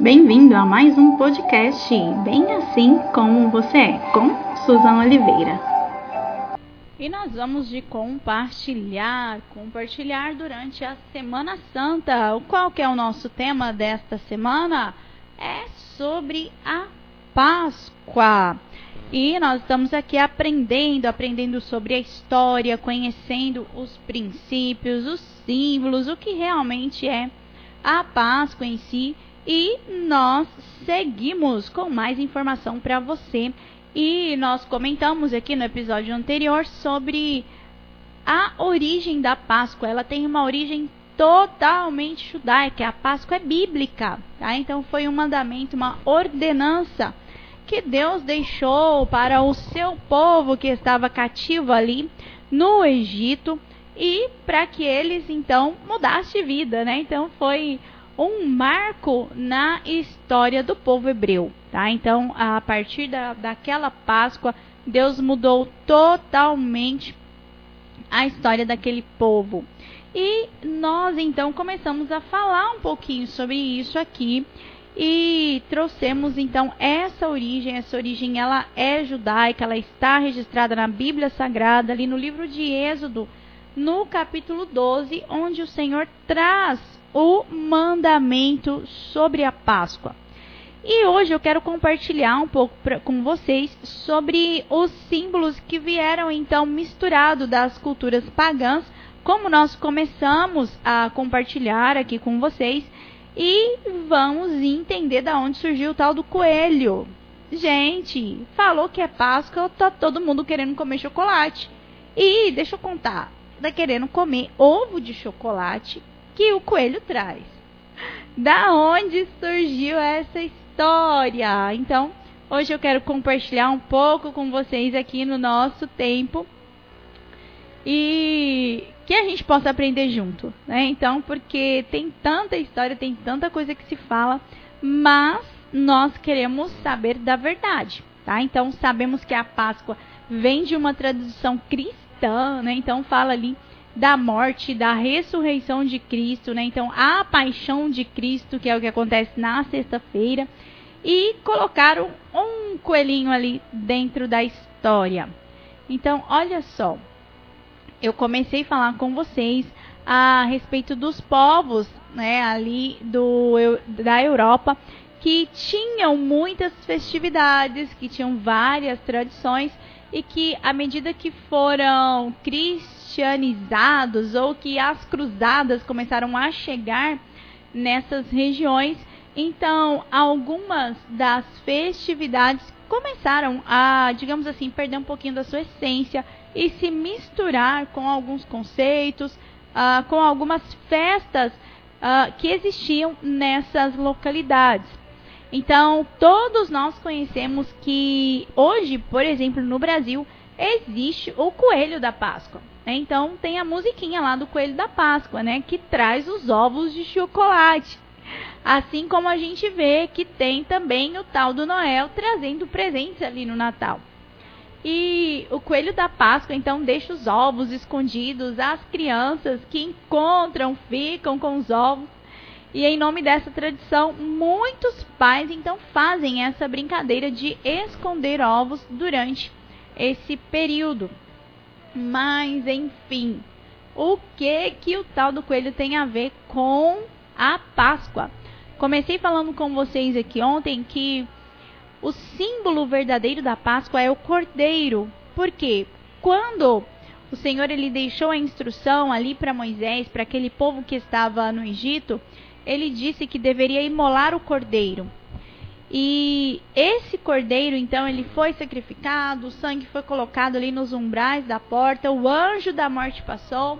Bem-vindo a mais um podcast Bem Assim Como Você É, com Suzana Oliveira. E nós vamos de compartilhar, compartilhar durante a Semana Santa. Qual que é o nosso tema desta semana? É sobre a Páscoa. E nós estamos aqui aprendendo, aprendendo sobre a história, conhecendo os princípios, os símbolos, o que realmente é a Páscoa em si. E nós seguimos com mais informação para você. E nós comentamos aqui no episódio anterior sobre a origem da Páscoa. Ela tem uma origem totalmente judaica. A Páscoa é bíblica, tá? Então foi um mandamento, uma ordenança que Deus deixou para o seu povo que estava cativo ali no Egito e para que eles então mudassem de vida, né? Então foi um marco na história do povo hebreu, tá? Então, a partir da, daquela Páscoa, Deus mudou totalmente a história daquele povo. E nós então começamos a falar um pouquinho sobre isso aqui e trouxemos então essa origem, essa origem ela é judaica, ela está registrada na Bíblia Sagrada, ali no livro de Êxodo, no capítulo 12, onde o Senhor traz o mandamento sobre a Páscoa. E hoje eu quero compartilhar um pouco pra, com vocês sobre os símbolos que vieram então misturado das culturas pagãs, como nós começamos a compartilhar aqui com vocês e vamos entender da onde surgiu o tal do coelho. Gente, falou que é Páscoa, tá todo mundo querendo comer chocolate. E deixa eu contar, tá querendo comer ovo de chocolate que o coelho traz. Da onde surgiu essa história? Então, hoje eu quero compartilhar um pouco com vocês aqui no nosso tempo e que a gente possa aprender junto, né? Então, porque tem tanta história, tem tanta coisa que se fala, mas nós queremos saber da verdade, tá? Então, sabemos que a Páscoa vem de uma tradição cristã, né? Então, fala ali da morte, da ressurreição de Cristo, né? Então, a paixão de Cristo, que é o que acontece na sexta-feira, e colocaram um coelhinho ali dentro da história. Então, olha só, eu comecei a falar com vocês a respeito dos povos, né, ali do, da Europa, que tinham muitas festividades, que tinham várias tradições e que à medida que foram cristianizados ou que as cruzadas começaram a chegar nessas regiões, então algumas das festividades começaram a, digamos assim, perder um pouquinho da sua essência e se misturar com alguns conceitos, uh, com algumas festas uh, que existiam nessas localidades. Então, todos nós conhecemos que hoje, por exemplo, no Brasil, existe o Coelho da Páscoa. Né? Então, tem a musiquinha lá do Coelho da Páscoa, né? Que traz os ovos de chocolate. Assim como a gente vê que tem também o tal do Noel trazendo presentes ali no Natal. E o coelho da Páscoa então deixa os ovos escondidos, as crianças que encontram ficam com os ovos. E em nome dessa tradição, muitos pais então fazem essa brincadeira de esconder ovos durante esse período. Mas enfim, o que que o tal do coelho tem a ver com a Páscoa? Comecei falando com vocês aqui ontem que o símbolo verdadeiro da Páscoa é o cordeiro. Por quê? Quando o Senhor ele deixou a instrução ali para Moisés, para aquele povo que estava no Egito, ele disse que deveria imolar o cordeiro. E esse cordeiro, então, ele foi sacrificado, o sangue foi colocado ali nos umbrais da porta, o anjo da morte passou.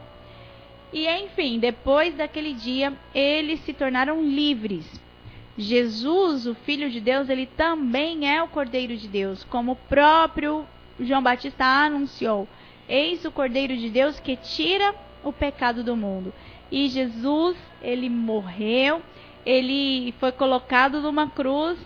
E enfim, depois daquele dia, eles se tornaram livres. Jesus, o Filho de Deus, ele também é o Cordeiro de Deus, como o próprio João Batista anunciou. Eis o Cordeiro de Deus que tira o pecado do mundo. E Jesus, ele morreu, ele foi colocado numa cruz.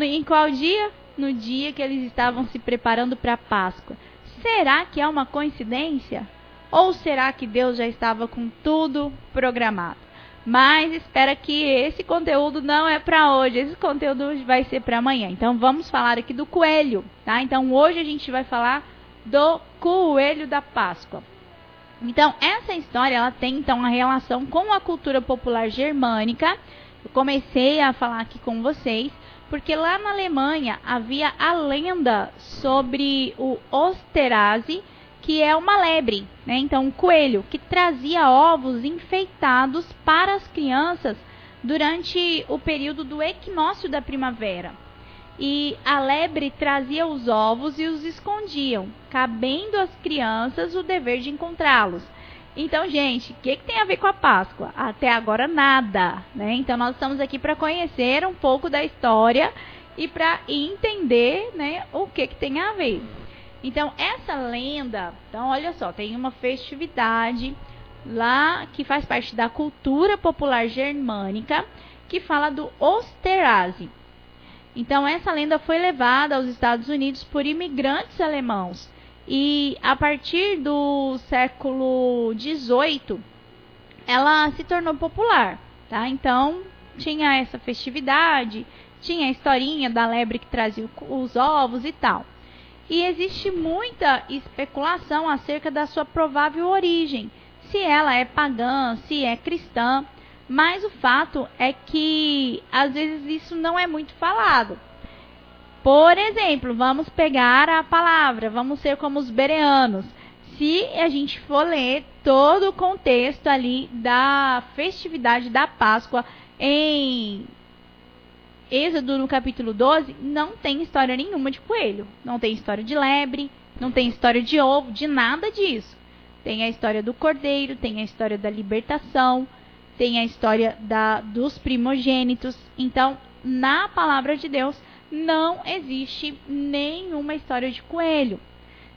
Em qual dia? No dia que eles estavam se preparando para a Páscoa. Será que é uma coincidência? Ou será que Deus já estava com tudo programado? Mas espera que esse conteúdo não é para hoje, esse conteúdo vai ser para amanhã. Então vamos falar aqui do coelho, tá? Então hoje a gente vai falar do coelho da Páscoa. Então essa história ela tem então uma relação com a cultura popular germânica. Eu comecei a falar aqui com vocês porque lá na Alemanha havia a lenda sobre o Osterase, que é uma lebre, né? Então, um coelho que trazia ovos enfeitados para as crianças durante o período do equinócio da primavera. E a lebre trazia os ovos e os escondiam, cabendo às crianças o dever de encontrá-los. Então, gente, o que, que, tem a ver com a Páscoa? Até agora nada, né? Então, nós estamos aqui para conhecer um pouco da história e para entender, né, o que, que tem a ver. Então, essa lenda, então olha só, tem uma festividade lá que faz parte da cultura popular germânica que fala do Osterase. Então, essa lenda foi levada aos Estados Unidos por imigrantes alemãos. E a partir do século XVIII, ela se tornou popular. Tá? Então, tinha essa festividade, tinha a historinha da lebre que trazia os ovos e tal e existe muita especulação acerca da sua provável origem, se ela é pagã, se é cristã, mas o fato é que às vezes isso não é muito falado. Por exemplo, vamos pegar a palavra, vamos ser como os bereanos. Se a gente for ler todo o contexto ali da festividade da Páscoa em Êxodo, no capítulo 12, não tem história nenhuma de coelho. Não tem história de lebre, não tem história de ovo, de nada disso. Tem a história do cordeiro, tem a história da libertação, tem a história da, dos primogênitos. Então, na palavra de Deus, não existe nenhuma história de coelho.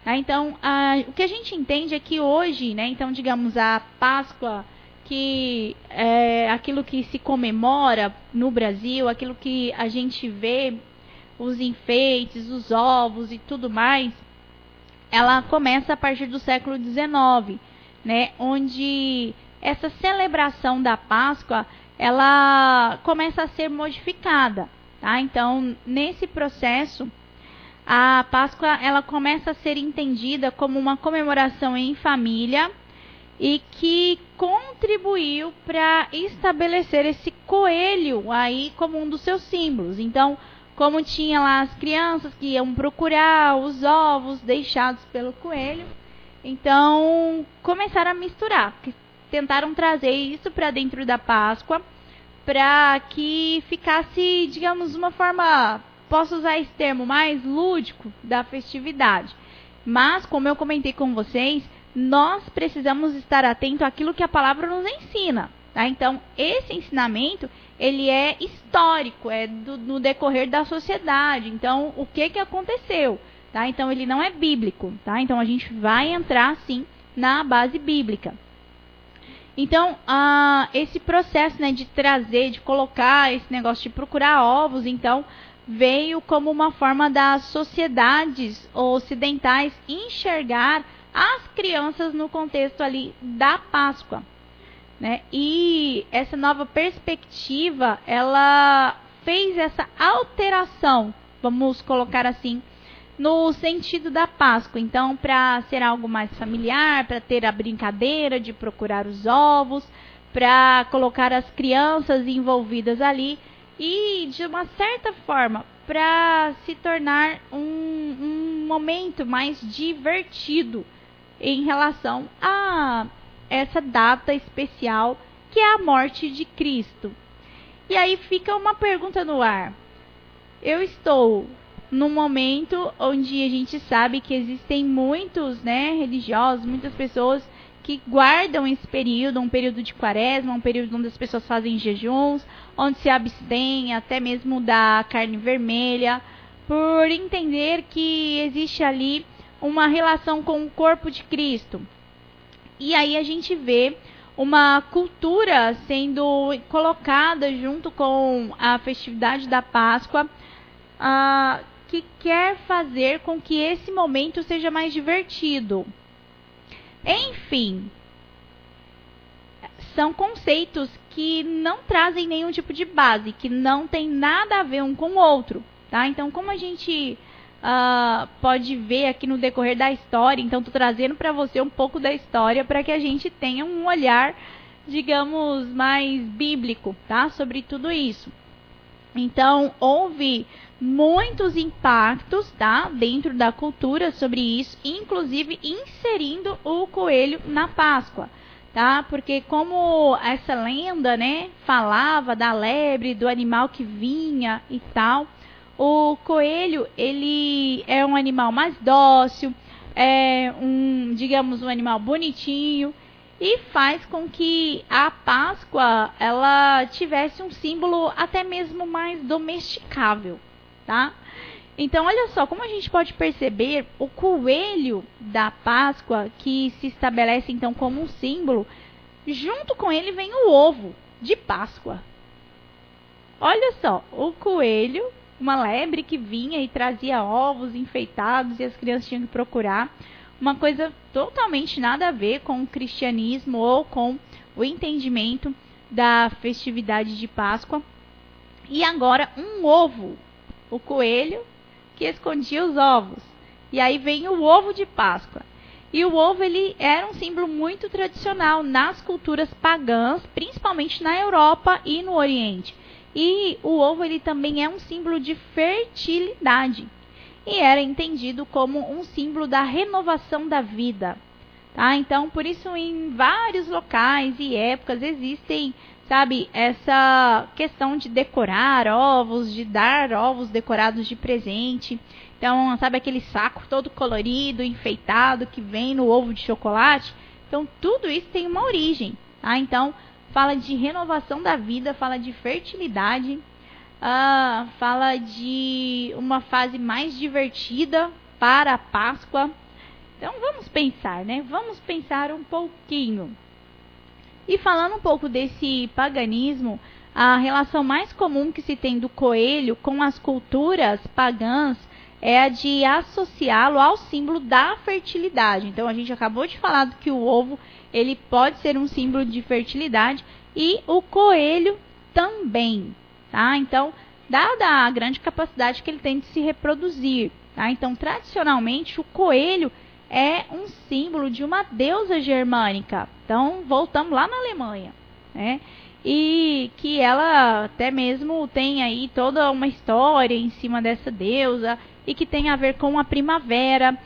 Tá? Então, a, o que a gente entende é que hoje, né, então, digamos, a Páscoa que é, aquilo que se comemora no Brasil, aquilo que a gente vê, os enfeites, os ovos e tudo mais, ela começa a partir do século XIX, né, onde essa celebração da Páscoa ela começa a ser modificada, tá? Então, nesse processo, a Páscoa ela começa a ser entendida como uma comemoração em família e que contribuiu para estabelecer esse coelho aí como um dos seus símbolos. Então, como tinha lá as crianças que iam procurar os ovos deixados pelo coelho, então começaram a misturar, tentaram trazer isso para dentro da Páscoa, para que ficasse, digamos, uma forma, posso usar esse termo mais lúdico da festividade. Mas, como eu comentei com vocês, nós precisamos estar atento àquilo que a palavra nos ensina. Tá? Então, esse ensinamento ele é histórico, é do, no decorrer da sociedade. Então, o que, que aconteceu? Tá? Então, ele não é bíblico. Tá? Então, a gente vai entrar, sim, na base bíblica. Então, esse processo né, de trazer, de colocar esse negócio de procurar ovos, então, veio como uma forma das sociedades ocidentais enxergar as crianças no contexto ali da Páscoa. Né? E essa nova perspectiva, ela fez essa alteração, vamos colocar assim, no sentido da Páscoa. Então, para ser algo mais familiar, para ter a brincadeira de procurar os ovos, para colocar as crianças envolvidas ali e, de uma certa forma, para se tornar um, um momento mais divertido em relação a essa data especial que é a morte de Cristo. E aí fica uma pergunta no ar. Eu estou num momento onde a gente sabe que existem muitos, né, religiosos, muitas pessoas que guardam esse período, um período de quaresma, um período onde as pessoas fazem jejuns, onde se abstêm até mesmo da carne vermelha, por entender que existe ali uma relação com o corpo de Cristo. E aí a gente vê uma cultura sendo colocada junto com a festividade da Páscoa, uh, que quer fazer com que esse momento seja mais divertido. Enfim, são conceitos que não trazem nenhum tipo de base, que não tem nada a ver um com o outro, tá? Então, como a gente uh, pode ver aqui no decorrer da história, então estou trazendo para você um pouco da história para que a gente tenha um olhar, digamos, mais bíblico, tá? Sobre tudo isso. Então, houve muitos impactos, tá? Dentro da cultura sobre isso, inclusive inserindo o coelho na Páscoa, tá? Porque como essa lenda, né, falava da lebre, do animal que vinha e tal, o coelho, ele é um animal mais dócil, é um, digamos, um animal bonitinho, e faz com que a Páscoa ela tivesse um símbolo até mesmo mais domesticável, tá? Então, olha só, como a gente pode perceber, o coelho da Páscoa, que se estabelece então como um símbolo, junto com ele vem o ovo de Páscoa. Olha só, o coelho, uma lebre que vinha e trazia ovos enfeitados e as crianças tinham que procurar uma coisa totalmente nada a ver com o cristianismo ou com o entendimento da festividade de Páscoa. E agora um ovo, o coelho que escondia os ovos. E aí vem o ovo de Páscoa. E o ovo ele era um símbolo muito tradicional nas culturas pagãs, principalmente na Europa e no Oriente. E o ovo ele também é um símbolo de fertilidade e era entendido como um símbolo da renovação da vida. Tá? Então, por isso, em vários locais e épocas existem, sabe, essa questão de decorar ovos, de dar ovos decorados de presente. Então, sabe aquele saco todo colorido, enfeitado que vem no ovo de chocolate? Então, tudo isso tem uma origem. Tá? Então, fala de renovação da vida, fala de fertilidade Uh, fala de uma fase mais divertida para a Páscoa. Então vamos pensar, né? Vamos pensar um pouquinho. E falando um pouco desse paganismo, a relação mais comum que se tem do coelho com as culturas pagãs é a de associá-lo ao símbolo da fertilidade. Então a gente acabou de falar que o ovo ele pode ser um símbolo de fertilidade e o coelho também tá? Então, dada a grande capacidade que ele tem de se reproduzir, tá? Então, tradicionalmente, o coelho é um símbolo de uma deusa germânica. Então, voltamos lá na Alemanha, né? E que ela até mesmo tem aí toda uma história em cima dessa deusa e que tem a ver com a primavera.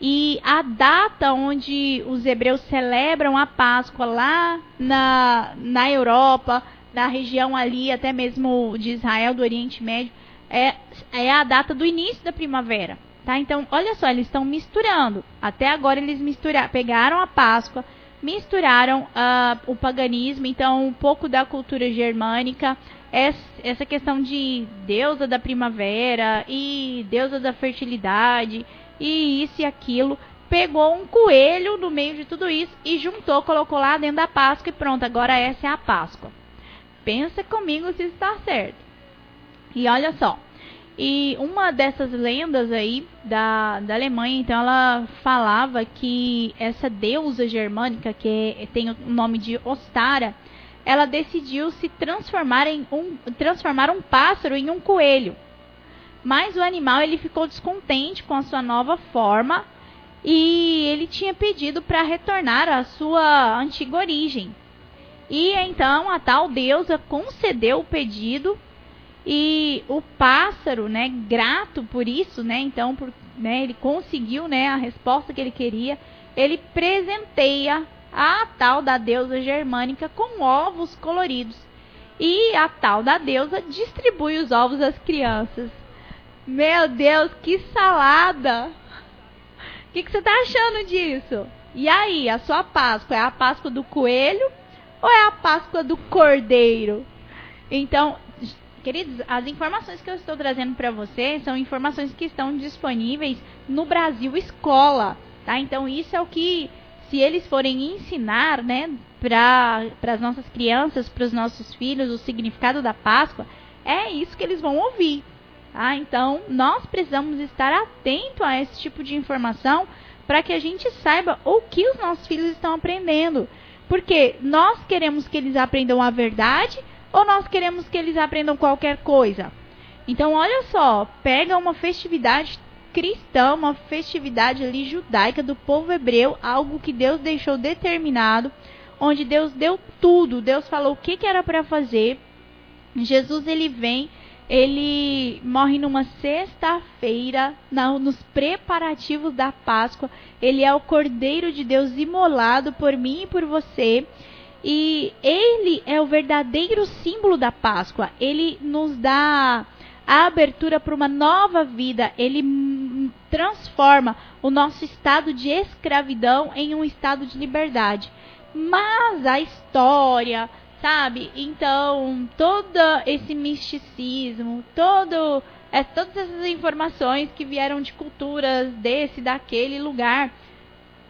E a data onde os hebreus celebram a Páscoa lá na, na Europa da região ali, até mesmo de Israel, do Oriente Médio, é, é a data do início da primavera. Tá? Então, olha só, eles estão misturando. Até agora eles misturaram, pegaram a Páscoa, misturaram uh, o paganismo, então um pouco da cultura germânica, essa questão de deusa da primavera e deusa da fertilidade e isso e aquilo. Pegou um coelho no meio de tudo isso e juntou, colocou lá dentro da Páscoa e pronto, agora essa é a Páscoa. Pensa comigo se está certo. E olha só. E uma dessas lendas aí da, da Alemanha, então ela falava que essa deusa germânica, que tem o nome de Ostara, ela decidiu se transformar em um transformar um pássaro em um coelho. Mas o animal ele ficou descontente com a sua nova forma e ele tinha pedido para retornar à sua antiga origem. E então a tal deusa concedeu o pedido e o pássaro, né, grato por isso, né, então por, né, ele conseguiu, né, a resposta que ele queria, ele presenteia a tal da deusa germânica com ovos coloridos. E a tal da deusa distribui os ovos às crianças. Meu Deus, que salada! O que, que você está achando disso? E aí, a sua Páscoa é a Páscoa do coelho ou é a Páscoa do Cordeiro? Então, queridos, as informações que eu estou trazendo para você são informações que estão disponíveis no Brasil Escola, tá? Então, isso é o que, se eles forem ensinar, né, para as nossas crianças, para os nossos filhos, o significado da Páscoa, é isso que eles vão ouvir, tá? Então, nós precisamos estar atento a esse tipo de informação para que a gente saiba o que os nossos filhos estão aprendendo. Porque nós queremos que eles aprendam a verdade ou nós queremos que eles aprendam qualquer coisa? Então, olha só, pega uma festividade cristã, uma festividade ali judaica do povo hebreu, algo que Deus deixou determinado, onde Deus deu tudo, Deus falou o que, que era para fazer. Jesus ele vem, ele morre numa sexta-feira, nos preparativos da Páscoa. Ele é o Cordeiro de Deus imolado por mim e por você. E ele é o verdadeiro símbolo da Páscoa. Ele nos dá a abertura para uma nova vida. Ele transforma o nosso estado de escravidão em um estado de liberdade. Mas a história, sabe? Então, todo esse misticismo, todo, é, todas essas informações que vieram de culturas desse, daquele lugar,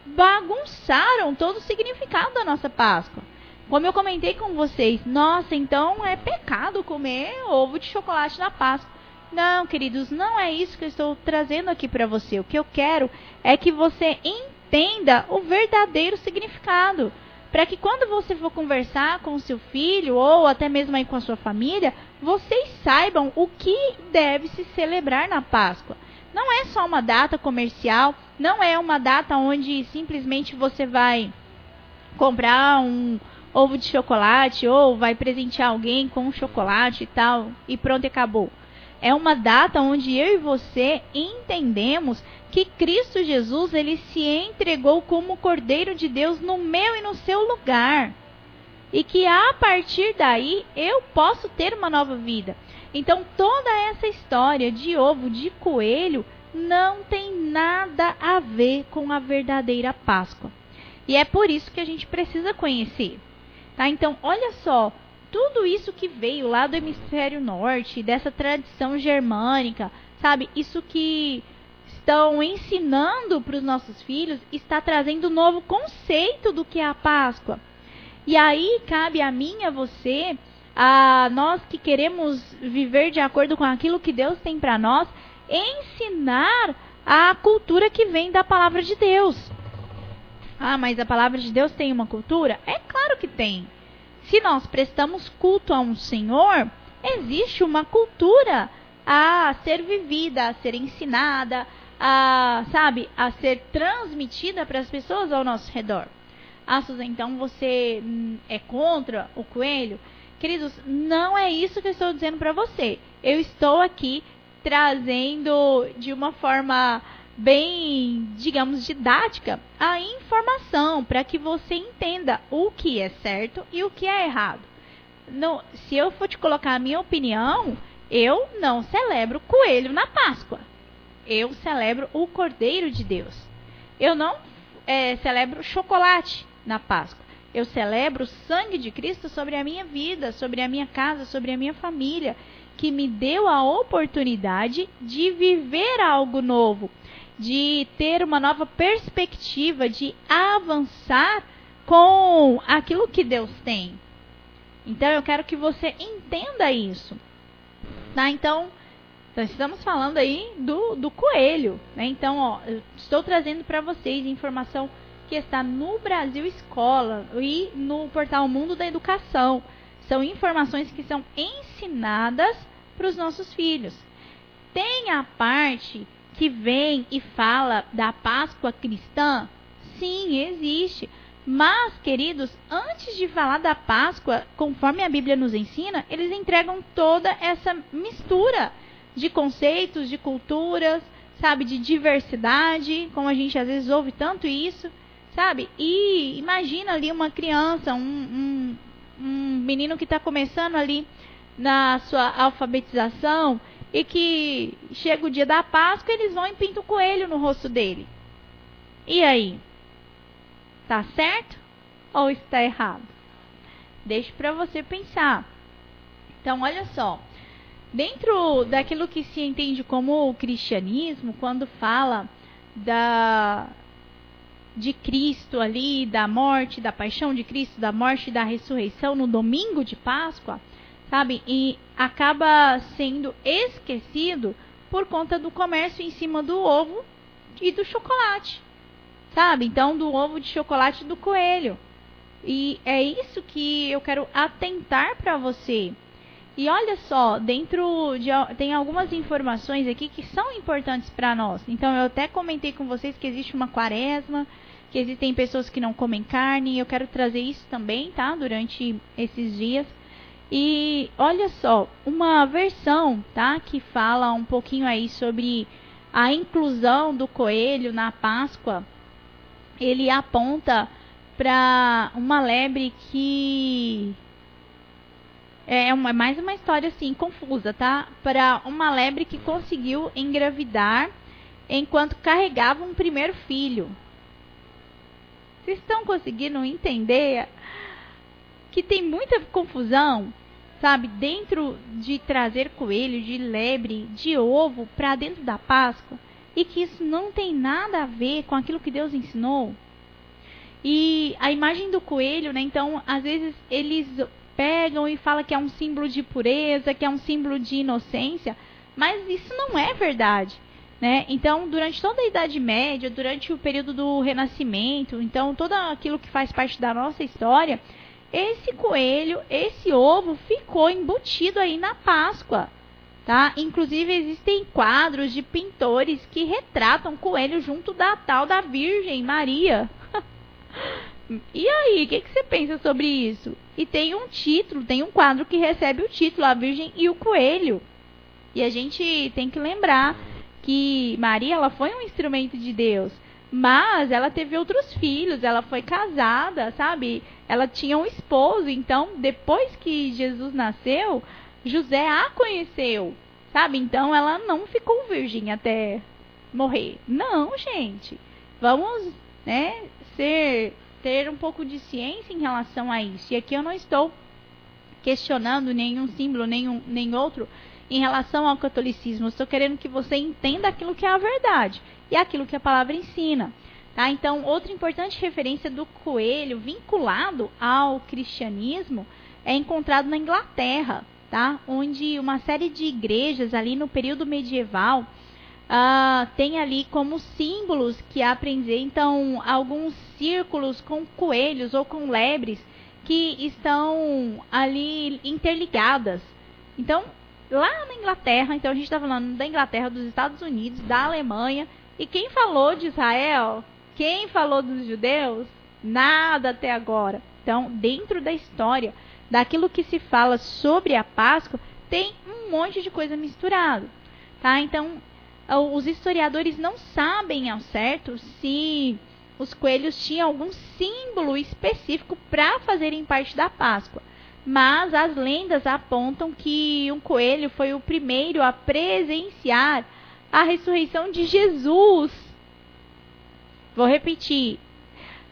bagunçaram todo o significado da nossa Páscoa. Como eu comentei com vocês, nossa, então é pecado comer ovo de chocolate na Páscoa. Não, queridos, não é isso que eu estou trazendo aqui para você. O que eu quero é que você entenda o verdadeiro significado para que quando você for conversar com o seu filho ou até mesmo aí com a sua família, vocês saibam o que deve se celebrar na Páscoa. Não é só uma data comercial, não é uma data onde simplesmente você vai comprar um ovo de chocolate ou vai presentear alguém com um chocolate e tal e pronto, acabou. É uma data onde eu e você entendemos que Cristo Jesus ele se entregou como Cordeiro de Deus no meu e no seu lugar. E que a partir daí eu posso ter uma nova vida. Então toda essa história de ovo de coelho não tem nada a ver com a verdadeira Páscoa. E é por isso que a gente precisa conhecer. Tá? Então, olha só, tudo isso que veio lá do hemisfério norte, dessa tradição germânica, sabe? Isso que estão ensinando para os nossos filhos está trazendo um novo conceito do que é a Páscoa. E aí cabe a mim, a você, a nós que queremos viver de acordo com aquilo que Deus tem para nós, ensinar a cultura que vem da palavra de Deus. Ah, mas a palavra de Deus tem uma cultura? É claro que tem. Se nós prestamos culto a um Senhor, existe uma cultura a ser vivida, a ser ensinada, a, sabe, a ser transmitida para as pessoas ao nosso redor. Ah, Susan, então você hum, é contra o coelho? Queridos, não é isso que eu estou dizendo para você. Eu estou aqui trazendo de uma forma bem, digamos, didática a informação para que você entenda o que é certo e o que é errado. No, se eu for te colocar a minha opinião, eu não celebro coelho na Páscoa eu celebro o Cordeiro de Deus. Eu não é, celebro chocolate na Páscoa. Eu celebro o sangue de Cristo sobre a minha vida, sobre a minha casa, sobre a minha família, que me deu a oportunidade de viver algo novo, de ter uma nova perspectiva, de avançar com aquilo que Deus tem. Então eu quero que você entenda isso. Tá? Então, então, estamos falando aí do, do coelho. Né? Então, ó, estou trazendo para vocês informação que está no Brasil Escola e no portal Mundo da Educação. São informações que são ensinadas para os nossos filhos. Tem a parte que vem e fala da Páscoa cristã? Sim, existe. Mas, queridos, antes de falar da Páscoa, conforme a Bíblia nos ensina, eles entregam toda essa mistura de conceitos, de culturas, sabe, de diversidade, como a gente às vezes ouve tanto isso, sabe? E imagina ali uma criança, um, um, um menino que está começando ali na sua alfabetização e que chega o dia da Páscoa eles vão e pintam o coelho no rosto dele. E aí? Tá certo ou está errado? Deixe para você pensar. Então, olha só. Dentro daquilo que se entende como o cristianismo, quando fala da de Cristo ali, da morte, da paixão de Cristo, da morte e da ressurreição no domingo de Páscoa, sabe? E acaba sendo esquecido por conta do comércio em cima do ovo e do chocolate, sabe? Então, do ovo de chocolate do coelho. E é isso que eu quero atentar para você. E olha só, dentro de tem algumas informações aqui que são importantes para nós. Então eu até comentei com vocês que existe uma quaresma, que existem pessoas que não comem carne, eu quero trazer isso também, tá? Durante esses dias. E olha só, uma versão, tá, que fala um pouquinho aí sobre a inclusão do coelho na Páscoa. Ele aponta para uma lebre que é uma, mais uma história assim confusa, tá? Para uma lebre que conseguiu engravidar enquanto carregava um primeiro filho. Vocês estão conseguindo entender que tem muita confusão, sabe, dentro de trazer coelho, de lebre, de ovo para dentro da Páscoa e que isso não tem nada a ver com aquilo que Deus ensinou? E a imagem do coelho, né? Então, às vezes eles pegam e falam que é um símbolo de pureza, que é um símbolo de inocência, mas isso não é verdade. Né? Então, durante toda a Idade Média, durante o período do Renascimento, então todo aquilo que faz parte da nossa história, esse coelho, esse ovo ficou embutido aí na Páscoa, tá? Inclusive existem quadros de pintores que retratam coelho junto da tal da Virgem Maria. E aí, o que, que, você pensa sobre isso? E tem um título, tem um quadro que recebe o título A Virgem e o Coelho. E a gente tem que lembrar que Maria ela foi um instrumento de Deus, mas ela teve outros filhos, ela foi casada, sabe? Ela tinha um esposo, então depois que Jesus nasceu, José a conheceu, sabe? Então ela não ficou virgem até morrer. Não, gente. Vamos, né, ser ter um pouco de ciência em relação a isso. E aqui eu não estou questionando nenhum símbolo, nenhum, nem outro em relação ao catolicismo. Estou querendo que você entenda aquilo que é a verdade e aquilo que a palavra ensina. Tá? Então, outra importante referência do coelho vinculado ao cristianismo é encontrado na Inglaterra, tá? onde uma série de igrejas ali no período medieval uh, tem ali como símbolos que apresentam alguns círculos com coelhos ou com lebres que estão ali interligadas. Então, lá na Inglaterra, então a gente está falando da Inglaterra, dos Estados Unidos, da Alemanha, e quem falou de Israel? Quem falou dos judeus? Nada até agora. Então, dentro da história, daquilo que se fala sobre a Páscoa, tem um monte de coisa misturada, tá? Então, os historiadores não sabem ao certo se os coelhos tinham algum símbolo específico para fazerem parte da Páscoa. Mas as lendas apontam que um coelho foi o primeiro a presenciar a ressurreição de Jesus. Vou repetir.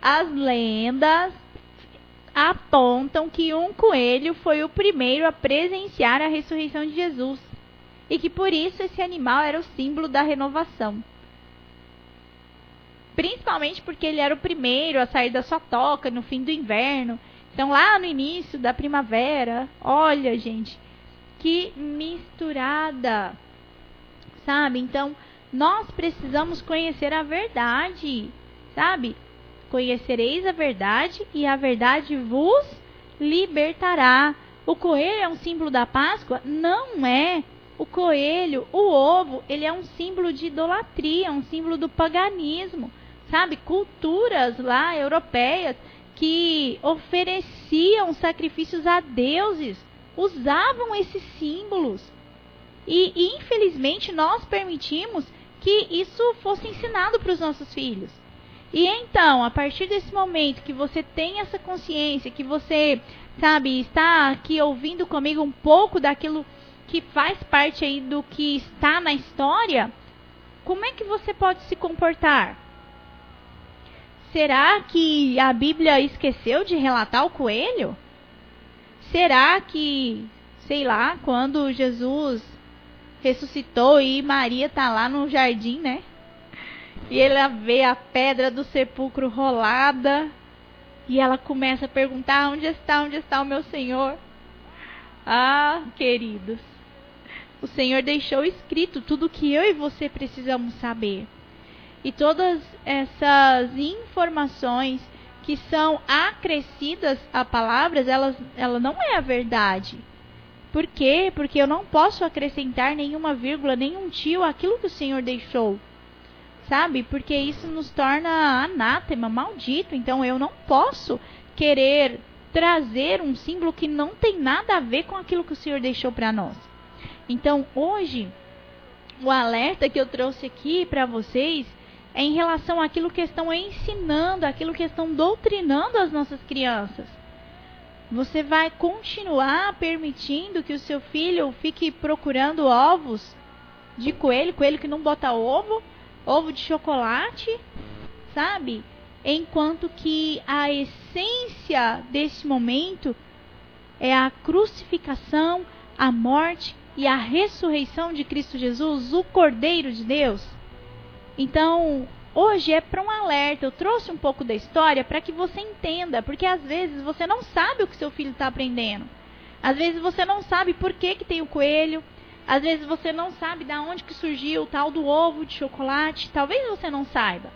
As lendas apontam que um coelho foi o primeiro a presenciar a ressurreição de Jesus e que por isso esse animal era o símbolo da renovação. Principalmente porque ele era o primeiro a sair da sua toca no fim do inverno. Então, lá no início da primavera, olha, gente, que misturada. Sabe? Então, nós precisamos conhecer a verdade, sabe? Conhecereis a verdade e a verdade vos libertará. O coelho é um símbolo da Páscoa? Não é. O coelho, o ovo, ele é um símbolo de idolatria, um símbolo do paganismo, sabe? Culturas lá europeias que ofereciam sacrifícios a deuses usavam esses símbolos. E, infelizmente nós permitimos que isso fosse ensinado para os nossos filhos. E então, a partir desse momento que você tem essa consciência, que você, sabe, está aqui ouvindo comigo um pouco daquilo que faz parte aí do que está na história, como é que você pode se comportar? Será que a Bíblia esqueceu de relatar o coelho? Será que, sei lá, quando Jesus ressuscitou e Maria tá lá no jardim, né? E ela vê a pedra do sepulcro rolada e ela começa a perguntar: onde está, onde está o meu Senhor? Ah, queridos, o Senhor deixou escrito tudo o que eu e você precisamos saber. E todas essas informações que são acrescidas a palavras, elas, ela não é a verdade. Por quê? Porque eu não posso acrescentar nenhuma vírgula, nenhum tio àquilo que o Senhor deixou. Sabe? Porque isso nos torna anátema, maldito. Então eu não posso querer trazer um símbolo que não tem nada a ver com aquilo que o Senhor deixou para nós. Então hoje, o alerta que eu trouxe aqui para vocês é em relação àquilo que estão ensinando, aquilo que estão doutrinando as nossas crianças. Você vai continuar permitindo que o seu filho fique procurando ovos de coelho, coelho que não bota ovo, ovo de chocolate, sabe? Enquanto que a essência desse momento é a crucificação, a morte e a ressurreição de Cristo Jesus, o Cordeiro de Deus. Então, hoje é para um alerta. Eu trouxe um pouco da história para que você entenda, porque às vezes você não sabe o que seu filho está aprendendo. Às vezes você não sabe por que, que tem o coelho. Às vezes você não sabe da onde que surgiu o tal do ovo de chocolate. Talvez você não saiba.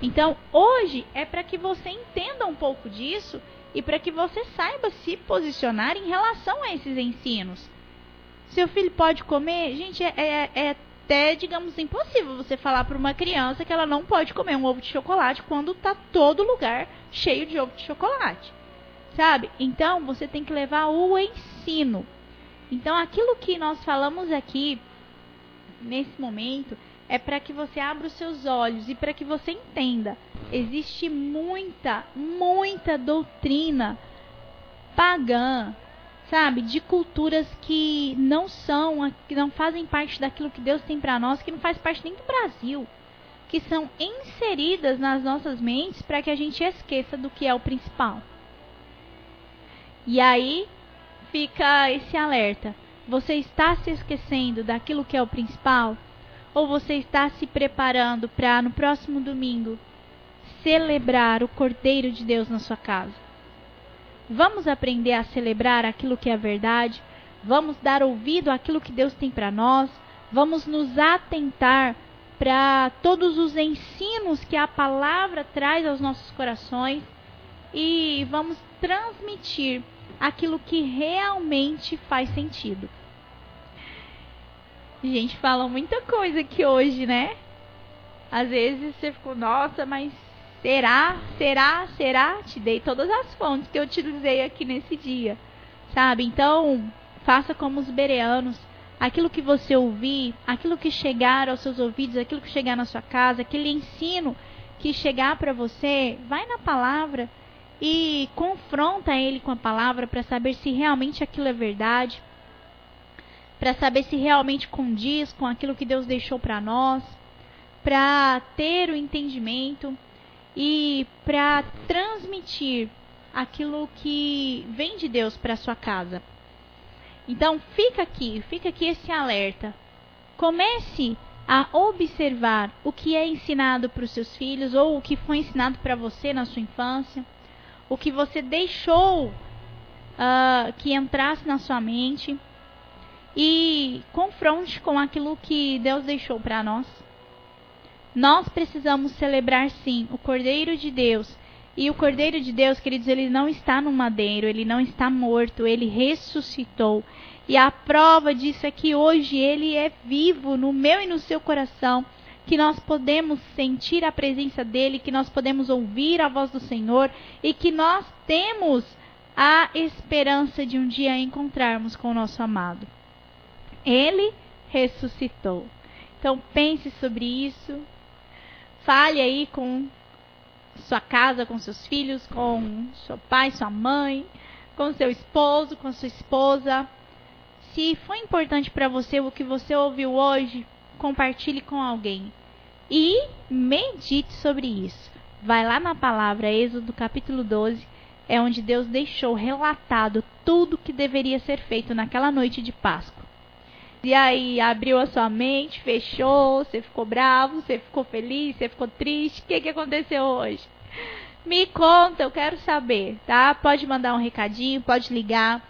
Então, hoje é para que você entenda um pouco disso e para que você saiba se posicionar em relação a esses ensinos. Seu filho pode comer? Gente, é, é, é até, digamos, impossível você falar para uma criança que ela não pode comer um ovo de chocolate quando tá todo lugar cheio de ovo de chocolate. Sabe? Então, você tem que levar o ensino. Então, aquilo que nós falamos aqui nesse momento é para que você abra os seus olhos e para que você entenda. Existe muita, muita doutrina pagã, sabe, de culturas que não são, que não fazem parte daquilo que Deus tem para nós, que não faz parte nem do Brasil, que são inseridas nas nossas mentes para que a gente esqueça do que é o principal. E aí fica esse alerta. Você está se esquecendo daquilo que é o principal? Ou você está se preparando para no próximo domingo celebrar o Cordeiro de Deus na sua casa? Vamos aprender a celebrar aquilo que é verdade. Vamos dar ouvido àquilo que Deus tem para nós. Vamos nos atentar para todos os ensinos que a palavra traz aos nossos corações e vamos transmitir aquilo que realmente faz sentido. Gente, fala muita coisa aqui hoje, né? Às vezes você ficou, nossa, mas Será, será, será? Te dei todas as fontes que eu utilizei aqui nesse dia. Sabe? Então, faça como os bereanos. Aquilo que você ouvir, aquilo que chegar aos seus ouvidos, aquilo que chegar na sua casa, aquele ensino que chegar para você, vai na palavra e confronta ele com a palavra para saber se realmente aquilo é verdade, para saber se realmente condiz com aquilo que Deus deixou para nós, para ter o entendimento e para transmitir aquilo que vem de Deus para sua casa. Então, fica aqui, fica aqui esse alerta. Comece a observar o que é ensinado para os seus filhos ou o que foi ensinado para você na sua infância, o que você deixou uh, que entrasse na sua mente e confronte com aquilo que Deus deixou para nós. Nós precisamos celebrar sim o Cordeiro de Deus. E o Cordeiro de Deus, queridos, ele não está no madeiro, ele não está morto, ele ressuscitou. E a prova disso é que hoje ele é vivo no meu e no seu coração, que nós podemos sentir a presença dele, que nós podemos ouvir a voz do Senhor e que nós temos a esperança de um dia encontrarmos com o nosso amado. Ele ressuscitou. Então pense sobre isso, Fale aí com sua casa, com seus filhos, com seu pai, sua mãe, com seu esposo, com sua esposa. Se foi importante para você o que você ouviu hoje, compartilhe com alguém e medite sobre isso. Vai lá na palavra Êxodo capítulo 12, é onde Deus deixou relatado tudo que deveria ser feito naquela noite de Páscoa. E aí abriu a sua mente, fechou, você ficou bravo, você ficou feliz, você ficou triste. O que, que aconteceu hoje? Me conta, eu quero saber, tá? Pode mandar um recadinho, pode ligar,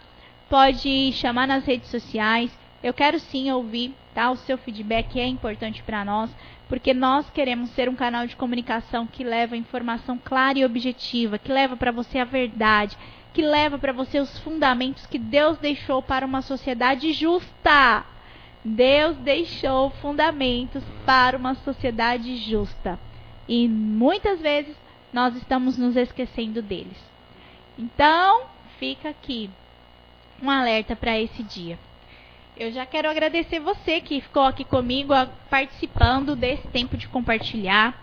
pode chamar nas redes sociais. Eu quero sim ouvir, tá? O seu feedback é importante para nós, porque nós queremos ser um canal de comunicação que leva informação clara e objetiva, que leva para você a verdade, que leva para você os fundamentos que Deus deixou para uma sociedade justa. Deus deixou fundamentos para uma sociedade justa. E muitas vezes nós estamos nos esquecendo deles. Então, fica aqui um alerta para esse dia. Eu já quero agradecer você que ficou aqui comigo participando desse tempo de compartilhar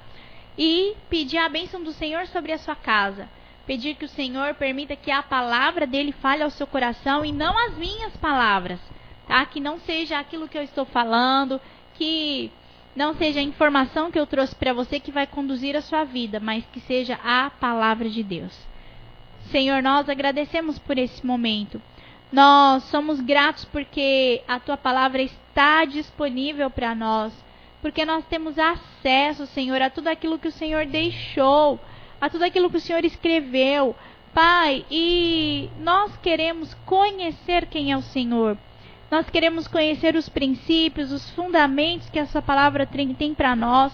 e pedir a bênção do Senhor sobre a sua casa. Pedir que o Senhor permita que a palavra dele fale ao seu coração e não as minhas palavras, tá? Que não seja aquilo que eu estou falando, que não seja a informação que eu trouxe para você que vai conduzir a sua vida, mas que seja a palavra de Deus. Senhor, nós agradecemos por esse momento. Nós somos gratos porque a tua palavra está disponível para nós, porque nós temos acesso, Senhor, a tudo aquilo que o Senhor deixou, a tudo aquilo que o Senhor escreveu. Pai, e nós queremos conhecer quem é o Senhor. Nós queremos conhecer os princípios, os fundamentos que essa palavra tem para nós.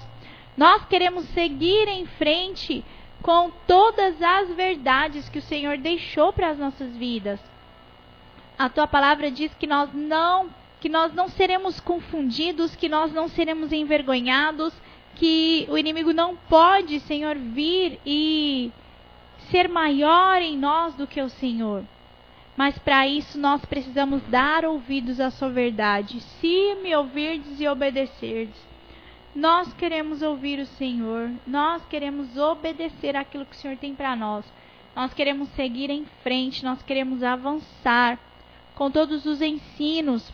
Nós queremos seguir em frente com todas as verdades que o Senhor deixou para as nossas vidas a tua palavra diz que nós não que nós não seremos confundidos, que nós não seremos envergonhados, que o inimigo não pode, Senhor, vir e ser maior em nós do que o Senhor. Mas para isso nós precisamos dar ouvidos à sua verdade. Se me ouvirdes e obedecerdes, nós queremos ouvir o Senhor, nós queremos obedecer aquilo que o Senhor tem para nós. Nós queremos seguir em frente, nós queremos avançar com todos os ensinos,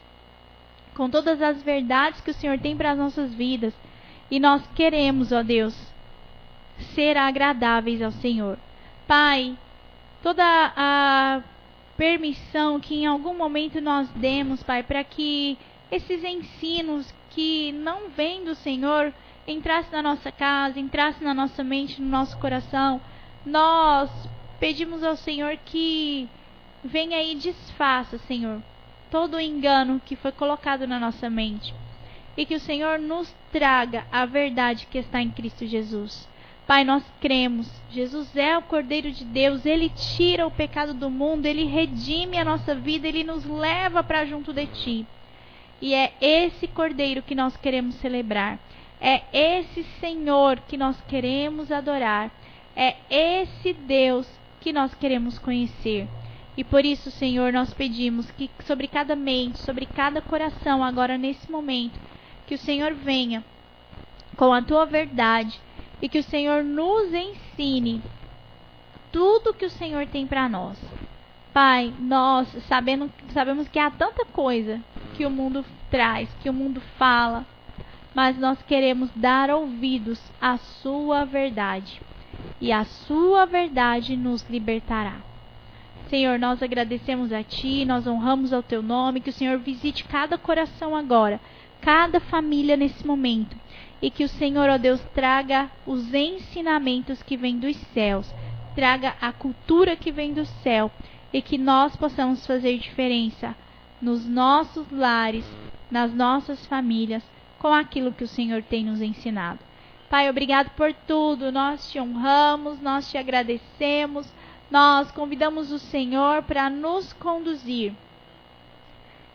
com todas as verdades que o Senhor tem para as nossas vidas. E nós queremos, ó Deus, ser agradáveis ao Senhor. Pai, toda a permissão que em algum momento nós demos, Pai, para que esses ensinos que não vêm do Senhor entrassem na nossa casa, entrassem na nossa mente, no nosso coração, nós pedimos ao Senhor que venha e desfaça, Senhor, todo o engano que foi colocado na nossa mente. E que o Senhor nos traga a verdade que está em Cristo Jesus. Pai, nós cremos. Jesus é o Cordeiro de Deus. Ele tira o pecado do mundo. Ele redime a nossa vida. Ele nos leva para junto de Ti. E é esse Cordeiro que nós queremos celebrar. É esse Senhor que nós queremos adorar. É esse Deus que nós queremos conhecer. E por isso, Senhor, nós pedimos que sobre cada mente, sobre cada coração, agora nesse momento, que o Senhor venha com a tua verdade e que o Senhor nos ensine tudo que o Senhor tem para nós. Pai, nós sabendo, sabemos que há tanta coisa que o mundo traz, que o mundo fala, mas nós queremos dar ouvidos à Sua verdade, e a Sua verdade nos libertará. Senhor, nós agradecemos a Ti, nós honramos ao Teu nome, que o Senhor visite cada coração agora, cada família nesse momento, e que o Senhor, ó Deus, traga os ensinamentos que vêm dos céus, traga a cultura que vem do céu, e que nós possamos fazer diferença nos nossos lares, nas nossas famílias, com aquilo que o Senhor tem nos ensinado. Pai, obrigado por tudo. Nós te honramos, nós te agradecemos nós convidamos o Senhor para nos conduzir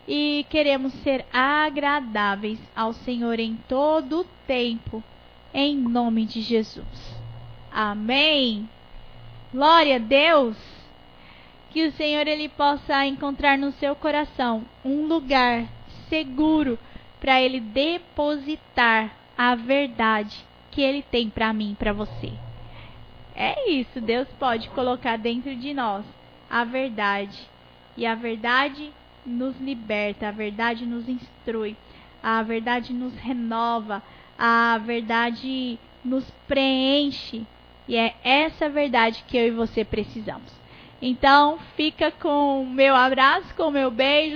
e queremos ser agradáveis ao Senhor em todo o tempo, em nome de Jesus. Amém. Glória a Deus. Que o Senhor ele possa encontrar no seu coração um lugar seguro para ele depositar a verdade que ele tem para mim, para você. É isso, Deus pode colocar dentro de nós a verdade. E a verdade nos liberta, a verdade nos instrui, a verdade nos renova, a verdade nos preenche. E é essa verdade que eu e você precisamos. Então, fica com o meu abraço, com o meu beijo.